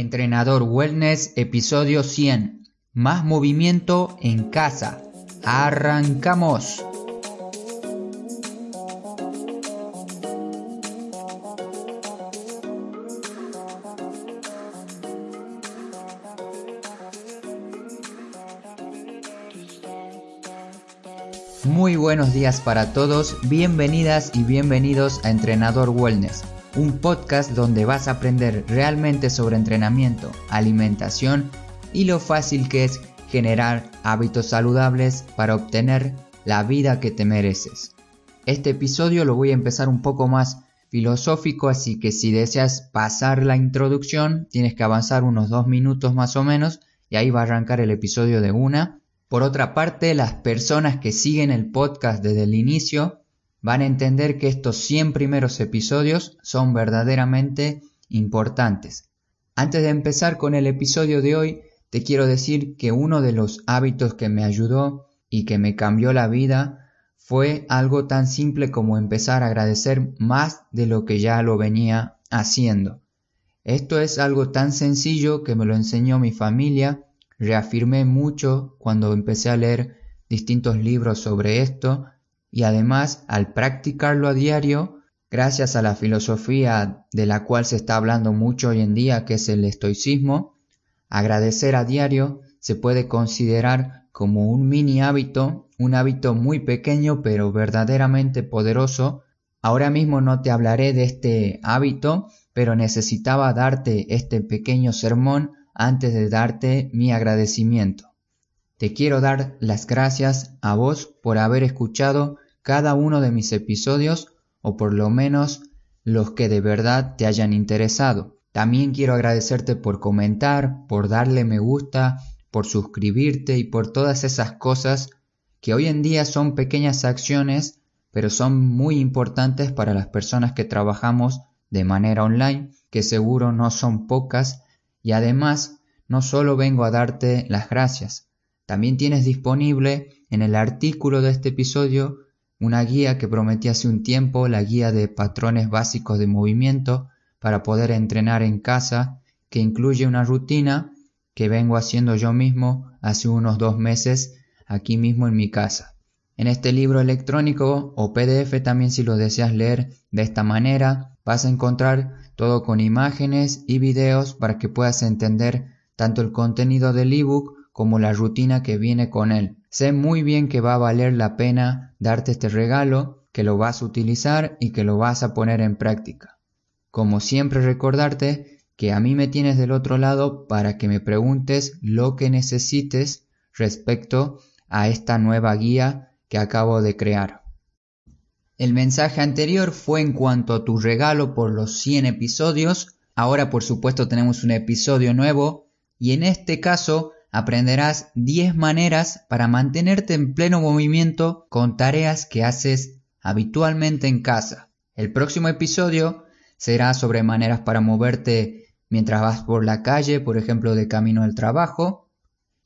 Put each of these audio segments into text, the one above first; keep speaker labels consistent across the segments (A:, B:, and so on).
A: Entrenador Wellness, episodio 100. Más movimiento en casa. Arrancamos. Muy buenos días para todos, bienvenidas y bienvenidos a Entrenador Wellness, un podcast donde vas a aprender realmente sobre entrenamiento, alimentación y lo fácil que es generar hábitos saludables para obtener la vida que te mereces. Este episodio lo voy a empezar un poco más filosófico, así que si deseas pasar la introducción, tienes que avanzar unos dos minutos más o menos y ahí va a arrancar el episodio de una por otra parte, las personas que siguen el podcast desde el inicio van a entender que estos 100 primeros episodios son verdaderamente importantes. Antes de empezar con el episodio de hoy, te quiero decir que uno de los hábitos que me ayudó y que me cambió la vida fue algo tan simple como empezar a agradecer más de lo que ya lo venía haciendo. Esto es algo tan sencillo que me lo enseñó mi familia reafirmé mucho cuando empecé a leer distintos libros sobre esto y además al practicarlo a diario, gracias a la filosofía de la cual se está hablando mucho hoy en día, que es el estoicismo, agradecer a diario se puede considerar como un mini hábito, un hábito muy pequeño pero verdaderamente poderoso. Ahora mismo no te hablaré de este hábito, pero necesitaba darte este pequeño sermón antes de darte mi agradecimiento. Te quiero dar las gracias a vos por haber escuchado cada uno de mis episodios o por lo menos los que de verdad te hayan interesado. También quiero agradecerte por comentar, por darle me gusta, por suscribirte y por todas esas cosas que hoy en día son pequeñas acciones, pero son muy importantes para las personas que trabajamos de manera online, que seguro no son pocas y además, no solo vengo a darte las gracias, también tienes disponible en el artículo de este episodio una guía que prometí hace un tiempo, la guía de patrones básicos de movimiento para poder entrenar en casa, que incluye una rutina que vengo haciendo yo mismo hace unos dos meses aquí mismo en mi casa. En este libro electrónico o PDF también si lo deseas leer de esta manera, vas a encontrar todo con imágenes y videos para que puedas entender tanto el contenido del ebook como la rutina que viene con él. Sé muy bien que va a valer la pena darte este regalo, que lo vas a utilizar y que lo vas a poner en práctica. Como siempre recordarte que a mí me tienes del otro lado para que me preguntes lo que necesites respecto a esta nueva guía que acabo de crear. El mensaje anterior fue en cuanto a tu regalo por los 100 episodios. Ahora por supuesto tenemos un episodio nuevo y en este caso aprenderás 10 maneras para mantenerte en pleno movimiento con tareas que haces habitualmente en casa. El próximo episodio será sobre maneras para moverte mientras vas por la calle, por ejemplo, de camino al trabajo.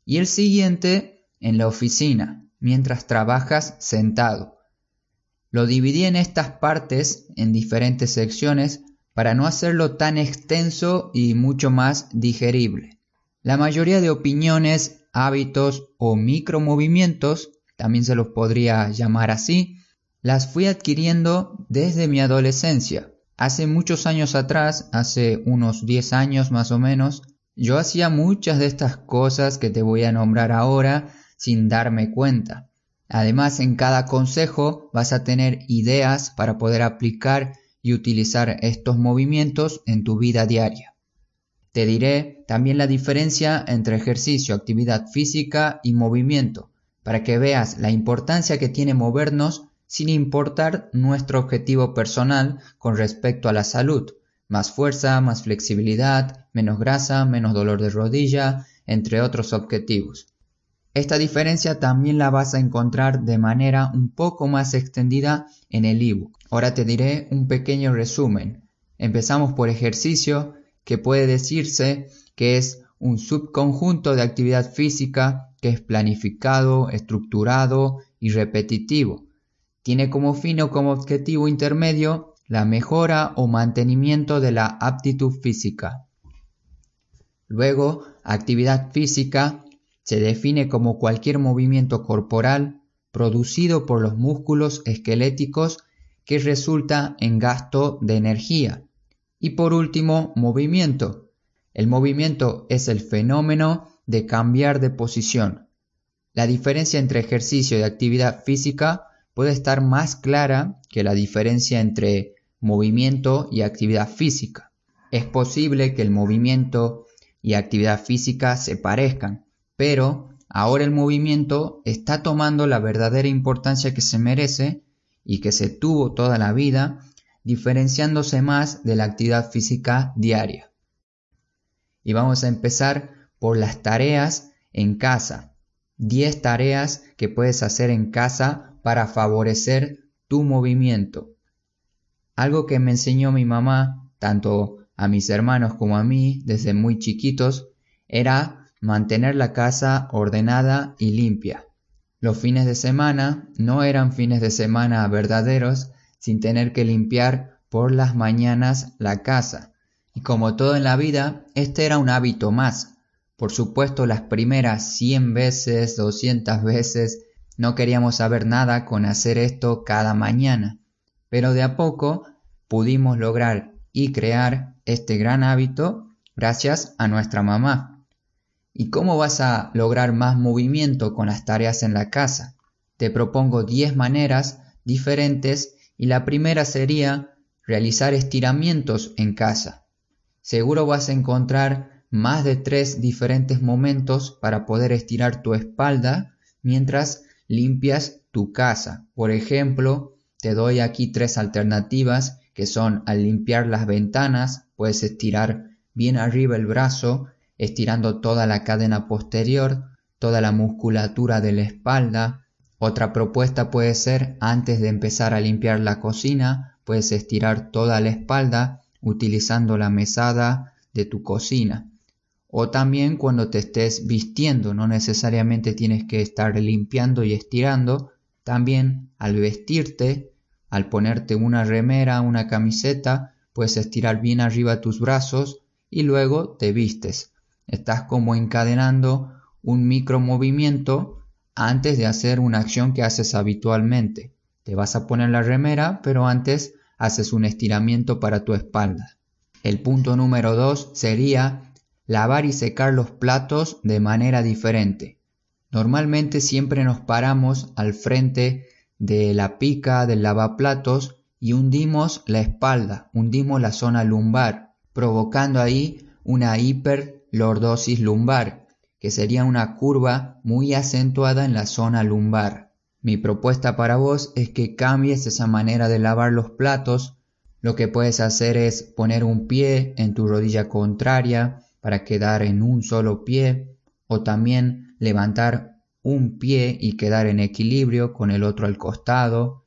A: Y el siguiente en la oficina, mientras trabajas sentado. Lo dividí en estas partes, en diferentes secciones, para no hacerlo tan extenso y mucho más digerible. La mayoría de opiniones, hábitos o micromovimientos, también se los podría llamar así, las fui adquiriendo desde mi adolescencia. Hace muchos años atrás, hace unos 10 años más o menos, yo hacía muchas de estas cosas que te voy a nombrar ahora sin darme cuenta. Además, en cada consejo vas a tener ideas para poder aplicar y utilizar estos movimientos en tu vida diaria. Te diré también la diferencia entre ejercicio, actividad física y movimiento, para que veas la importancia que tiene movernos sin importar nuestro objetivo personal con respecto a la salud. Más fuerza, más flexibilidad, menos grasa, menos dolor de rodilla, entre otros objetivos. Esta diferencia también la vas a encontrar de manera un poco más extendida en el ebook. Ahora te diré un pequeño resumen. Empezamos por ejercicio, que puede decirse que es un subconjunto de actividad física que es planificado, estructurado y repetitivo. Tiene como fin o como objetivo intermedio la mejora o mantenimiento de la aptitud física. Luego, actividad física se define como cualquier movimiento corporal producido por los músculos esqueléticos que resulta en gasto de energía. Y por último, movimiento. El movimiento es el fenómeno de cambiar de posición. La diferencia entre ejercicio y actividad física puede estar más clara que la diferencia entre movimiento y actividad física. Es posible que el movimiento y actividad física se parezcan, pero ahora el movimiento está tomando la verdadera importancia que se merece y que se tuvo toda la vida, diferenciándose más de la actividad física diaria. Y vamos a empezar por las tareas en casa. 10 tareas que puedes hacer en casa para favorecer tu movimiento. Algo que me enseñó mi mamá, tanto a mis hermanos como a mí, desde muy chiquitos, era mantener la casa ordenada y limpia. Los fines de semana no eran fines de semana verdaderos sin tener que limpiar por las mañanas la casa. Y como todo en la vida, este era un hábito más. Por supuesto, las primeras 100 veces, 200 veces, no queríamos saber nada con hacer esto cada mañana. Pero de a poco pudimos lograr y crear este gran hábito gracias a nuestra mamá. ¿Y cómo vas a lograr más movimiento con las tareas en la casa? Te propongo 10 maneras diferentes y la primera sería realizar estiramientos en casa. Seguro vas a encontrar más de tres diferentes momentos para poder estirar tu espalda mientras limpias tu casa. Por ejemplo, te doy aquí tres alternativas que son al limpiar las ventanas, puedes estirar bien arriba el brazo estirando toda la cadena posterior, toda la musculatura de la espalda. Otra propuesta puede ser antes de empezar a limpiar la cocina, puedes estirar toda la espalda utilizando la mesada de tu cocina. O también cuando te estés vistiendo, no necesariamente tienes que estar limpiando y estirando, también al vestirte, al ponerte una remera, una camiseta, puedes estirar bien arriba tus brazos y luego te vistes. Estás como encadenando un micromovimiento antes de hacer una acción que haces habitualmente. Te vas a poner la remera, pero antes haces un estiramiento para tu espalda. El punto número 2 sería lavar y secar los platos de manera diferente. Normalmente siempre nos paramos al frente de la pica del lavaplatos y hundimos la espalda, hundimos la zona lumbar, provocando ahí una hiper lordosis lumbar, que sería una curva muy acentuada en la zona lumbar. Mi propuesta para vos es que cambies esa manera de lavar los platos. Lo que puedes hacer es poner un pie en tu rodilla contraria para quedar en un solo pie o también levantar un pie y quedar en equilibrio con el otro al costado.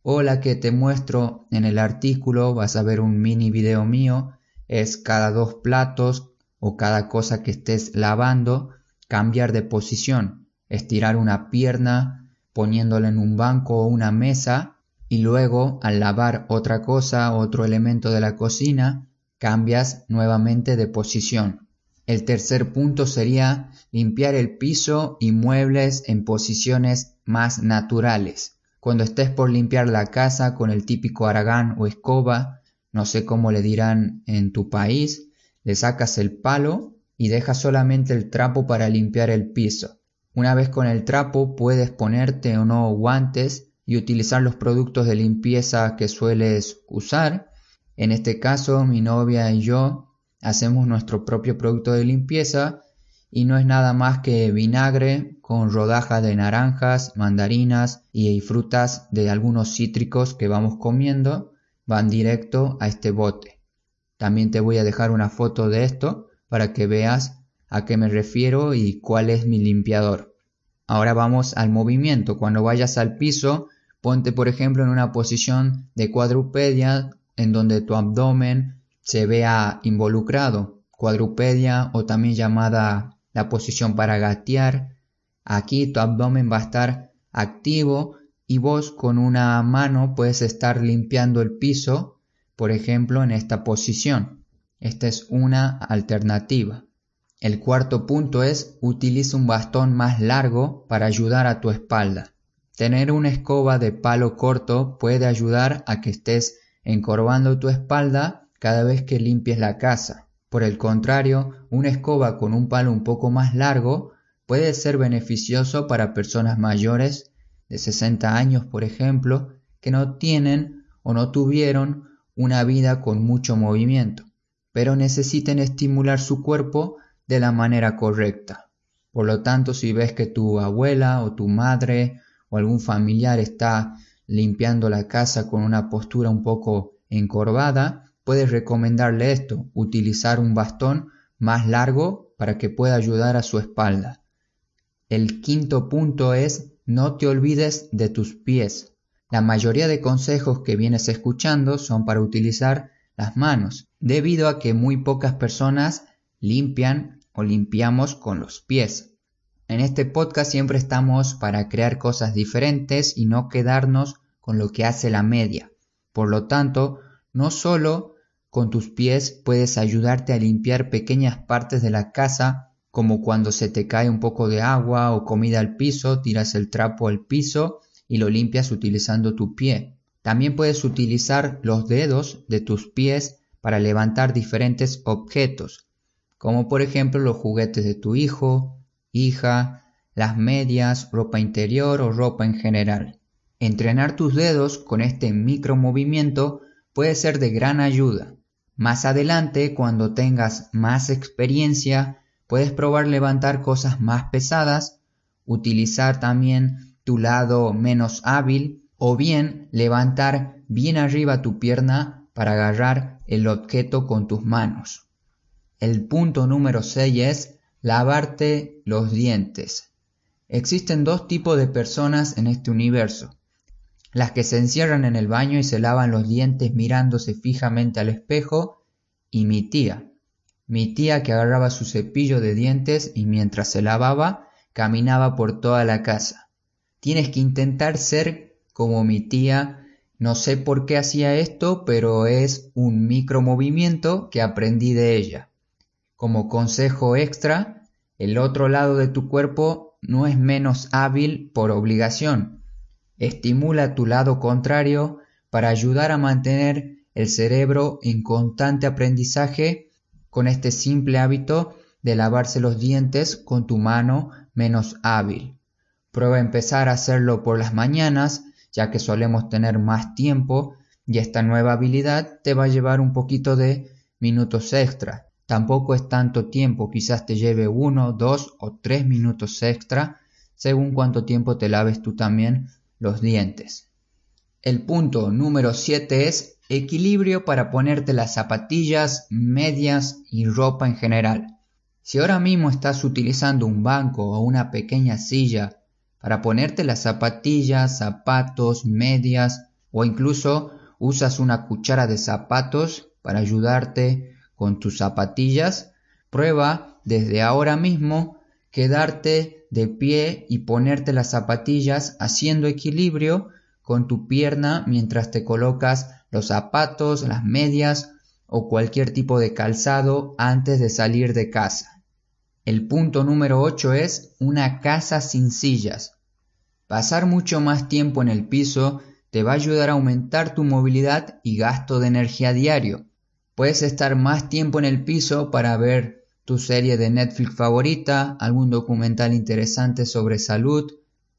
A: O la que te muestro en el artículo, vas a ver un mini video mío, es cada dos platos o cada cosa que estés lavando, cambiar de posición, estirar una pierna poniéndola en un banco o una mesa y luego al lavar otra cosa, otro elemento de la cocina, cambias nuevamente de posición. El tercer punto sería limpiar el piso y muebles en posiciones más naturales. Cuando estés por limpiar la casa con el típico aragán o escoba, no sé cómo le dirán en tu país, le sacas el palo y dejas solamente el trapo para limpiar el piso. Una vez con el trapo puedes ponerte o no guantes y utilizar los productos de limpieza que sueles usar. En este caso mi novia y yo hacemos nuestro propio producto de limpieza y no es nada más que vinagre con rodajas de naranjas, mandarinas y frutas de algunos cítricos que vamos comiendo van directo a este bote. También te voy a dejar una foto de esto para que veas a qué me refiero y cuál es mi limpiador. Ahora vamos al movimiento. Cuando vayas al piso, ponte por ejemplo en una posición de cuadrupedia en donde tu abdomen se vea involucrado. Cuadrupedia o también llamada la posición para gatear. Aquí tu abdomen va a estar activo y vos con una mano puedes estar limpiando el piso por ejemplo en esta posición. Esta es una alternativa. El cuarto punto es utiliza un bastón más largo para ayudar a tu espalda. Tener una escoba de palo corto puede ayudar a que estés encorvando tu espalda cada vez que limpies la casa. Por el contrario, una escoba con un palo un poco más largo puede ser beneficioso para personas mayores de 60 años, por ejemplo, que no tienen o no tuvieron una vida con mucho movimiento, pero necesiten estimular su cuerpo de la manera correcta. Por lo tanto, si ves que tu abuela o tu madre o algún familiar está limpiando la casa con una postura un poco encorvada, puedes recomendarle esto, utilizar un bastón más largo para que pueda ayudar a su espalda. El quinto punto es no te olvides de tus pies. La mayoría de consejos que vienes escuchando son para utilizar las manos, debido a que muy pocas personas limpian o limpiamos con los pies. En este podcast siempre estamos para crear cosas diferentes y no quedarnos con lo que hace la media. Por lo tanto, no solo con tus pies puedes ayudarte a limpiar pequeñas partes de la casa, como cuando se te cae un poco de agua o comida al piso, tiras el trapo al piso y lo limpias utilizando tu pie. También puedes utilizar los dedos de tus pies para levantar diferentes objetos, como por ejemplo los juguetes de tu hijo, hija, las medias, ropa interior o ropa en general. Entrenar tus dedos con este micromovimiento puede ser de gran ayuda. Más adelante, cuando tengas más experiencia, puedes probar levantar cosas más pesadas, utilizar también tu lado menos hábil o bien levantar bien arriba tu pierna para agarrar el objeto con tus manos. El punto número 6 es lavarte los dientes. Existen dos tipos de personas en este universo. Las que se encierran en el baño y se lavan los dientes mirándose fijamente al espejo y mi tía. Mi tía que agarraba su cepillo de dientes y mientras se lavaba caminaba por toda la casa. Tienes que intentar ser como mi tía. No sé por qué hacía esto, pero es un micromovimiento que aprendí de ella. Como consejo extra, el otro lado de tu cuerpo no es menos hábil por obligación. Estimula tu lado contrario para ayudar a mantener el cerebro en constante aprendizaje con este simple hábito de lavarse los dientes con tu mano menos hábil. Prueba a empezar a hacerlo por las mañanas, ya que solemos tener más tiempo y esta nueva habilidad te va a llevar un poquito de minutos extra. Tampoco es tanto tiempo, quizás te lleve uno, dos o tres minutos extra, según cuánto tiempo te laves tú también los dientes. El punto número 7 es equilibrio para ponerte las zapatillas, medias y ropa en general. Si ahora mismo estás utilizando un banco o una pequeña silla para ponerte las zapatillas, zapatos, medias o incluso usas una cuchara de zapatos para ayudarte con tus zapatillas, prueba desde ahora mismo quedarte de pie y ponerte las zapatillas haciendo equilibrio con tu pierna mientras te colocas los zapatos, las medias o cualquier tipo de calzado antes de salir de casa. El punto número 8 es una casa sin sillas. Pasar mucho más tiempo en el piso te va a ayudar a aumentar tu movilidad y gasto de energía diario. Puedes estar más tiempo en el piso para ver tu serie de Netflix favorita, algún documental interesante sobre salud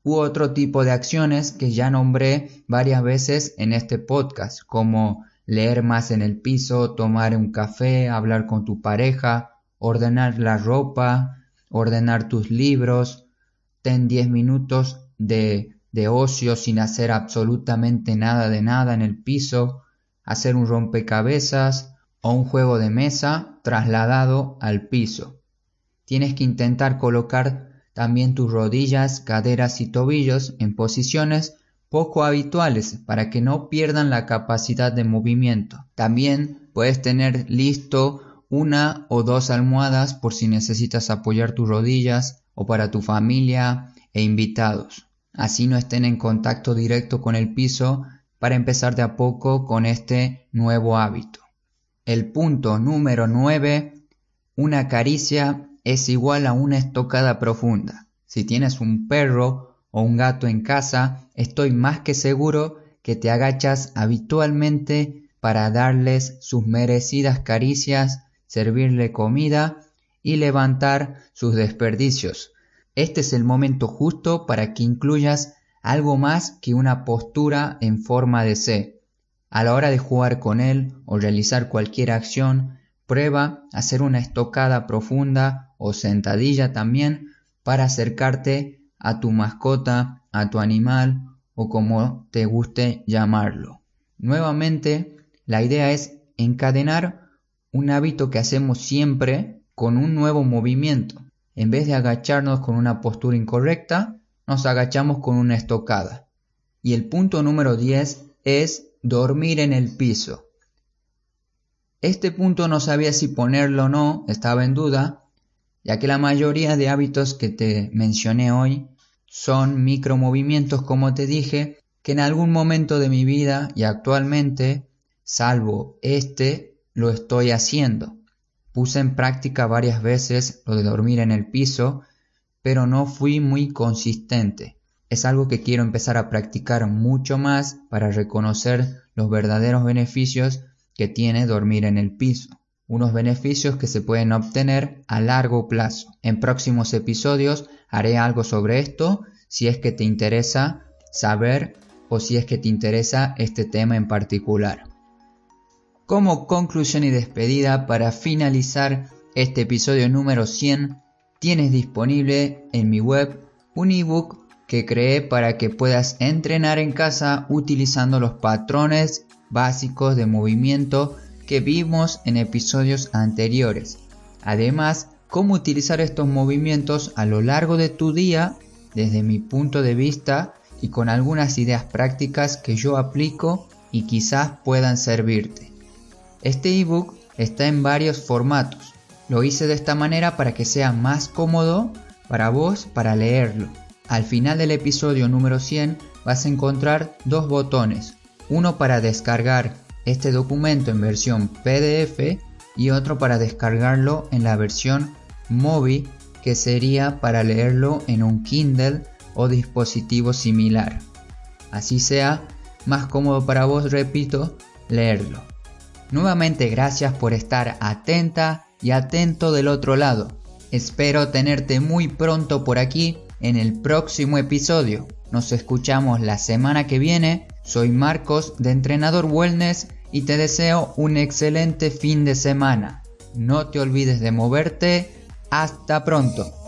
A: u otro tipo de acciones que ya nombré varias veces en este podcast, como leer más en el piso, tomar un café, hablar con tu pareja, ordenar la ropa, ordenar tus libros, ten 10 minutos de, de ocio sin hacer absolutamente nada de nada en el piso, hacer un rompecabezas, o un juego de mesa trasladado al piso. Tienes que intentar colocar también tus rodillas, caderas y tobillos en posiciones poco habituales para que no pierdan la capacidad de movimiento. También puedes tener listo una o dos almohadas por si necesitas apoyar tus rodillas o para tu familia e invitados. Así no estén en contacto directo con el piso para empezar de a poco con este nuevo hábito. El punto número 9. Una caricia es igual a una estocada profunda. Si tienes un perro o un gato en casa, estoy más que seguro que te agachas habitualmente para darles sus merecidas caricias, servirle comida y levantar sus desperdicios. Este es el momento justo para que incluyas algo más que una postura en forma de C. A la hora de jugar con él o realizar cualquier acción, prueba hacer una estocada profunda o sentadilla también para acercarte a tu mascota, a tu animal o como te guste llamarlo. Nuevamente, la idea es encadenar un hábito que hacemos siempre con un nuevo movimiento. En vez de agacharnos con una postura incorrecta, nos agachamos con una estocada. Y el punto número 10 es dormir en el piso. Este punto no sabía si ponerlo o no, estaba en duda, ya que la mayoría de hábitos que te mencioné hoy son micromovimientos, como te dije, que en algún momento de mi vida y actualmente, salvo este, lo estoy haciendo. Puse en práctica varias veces lo de dormir en el piso pero no fui muy consistente. Es algo que quiero empezar a practicar mucho más para reconocer los verdaderos beneficios que tiene dormir en el piso. Unos beneficios que se pueden obtener a largo plazo. En próximos episodios haré algo sobre esto si es que te interesa saber o si es que te interesa este tema en particular. Como conclusión y despedida para finalizar este episodio número 100 tienes disponible en mi web un ebook que creé para que puedas entrenar en casa utilizando los patrones básicos de movimiento que vimos en episodios anteriores. Además, cómo utilizar estos movimientos a lo largo de tu día desde mi punto de vista y con algunas ideas prácticas que yo aplico y quizás puedan servirte. Este ebook está en varios formatos, lo hice de esta manera para que sea más cómodo para vos para leerlo. Al final del episodio número 100 vas a encontrar dos botones, uno para descargar este documento en versión PDF y otro para descargarlo en la versión móvil que sería para leerlo en un Kindle o dispositivo similar. Así sea más cómodo para vos, repito, leerlo. Nuevamente gracias por estar atenta y atento del otro lado. Espero tenerte muy pronto por aquí en el próximo episodio. Nos escuchamos la semana que viene. Soy Marcos de Entrenador Wellness y te deseo un excelente fin de semana. No te olvides de moverte. Hasta pronto.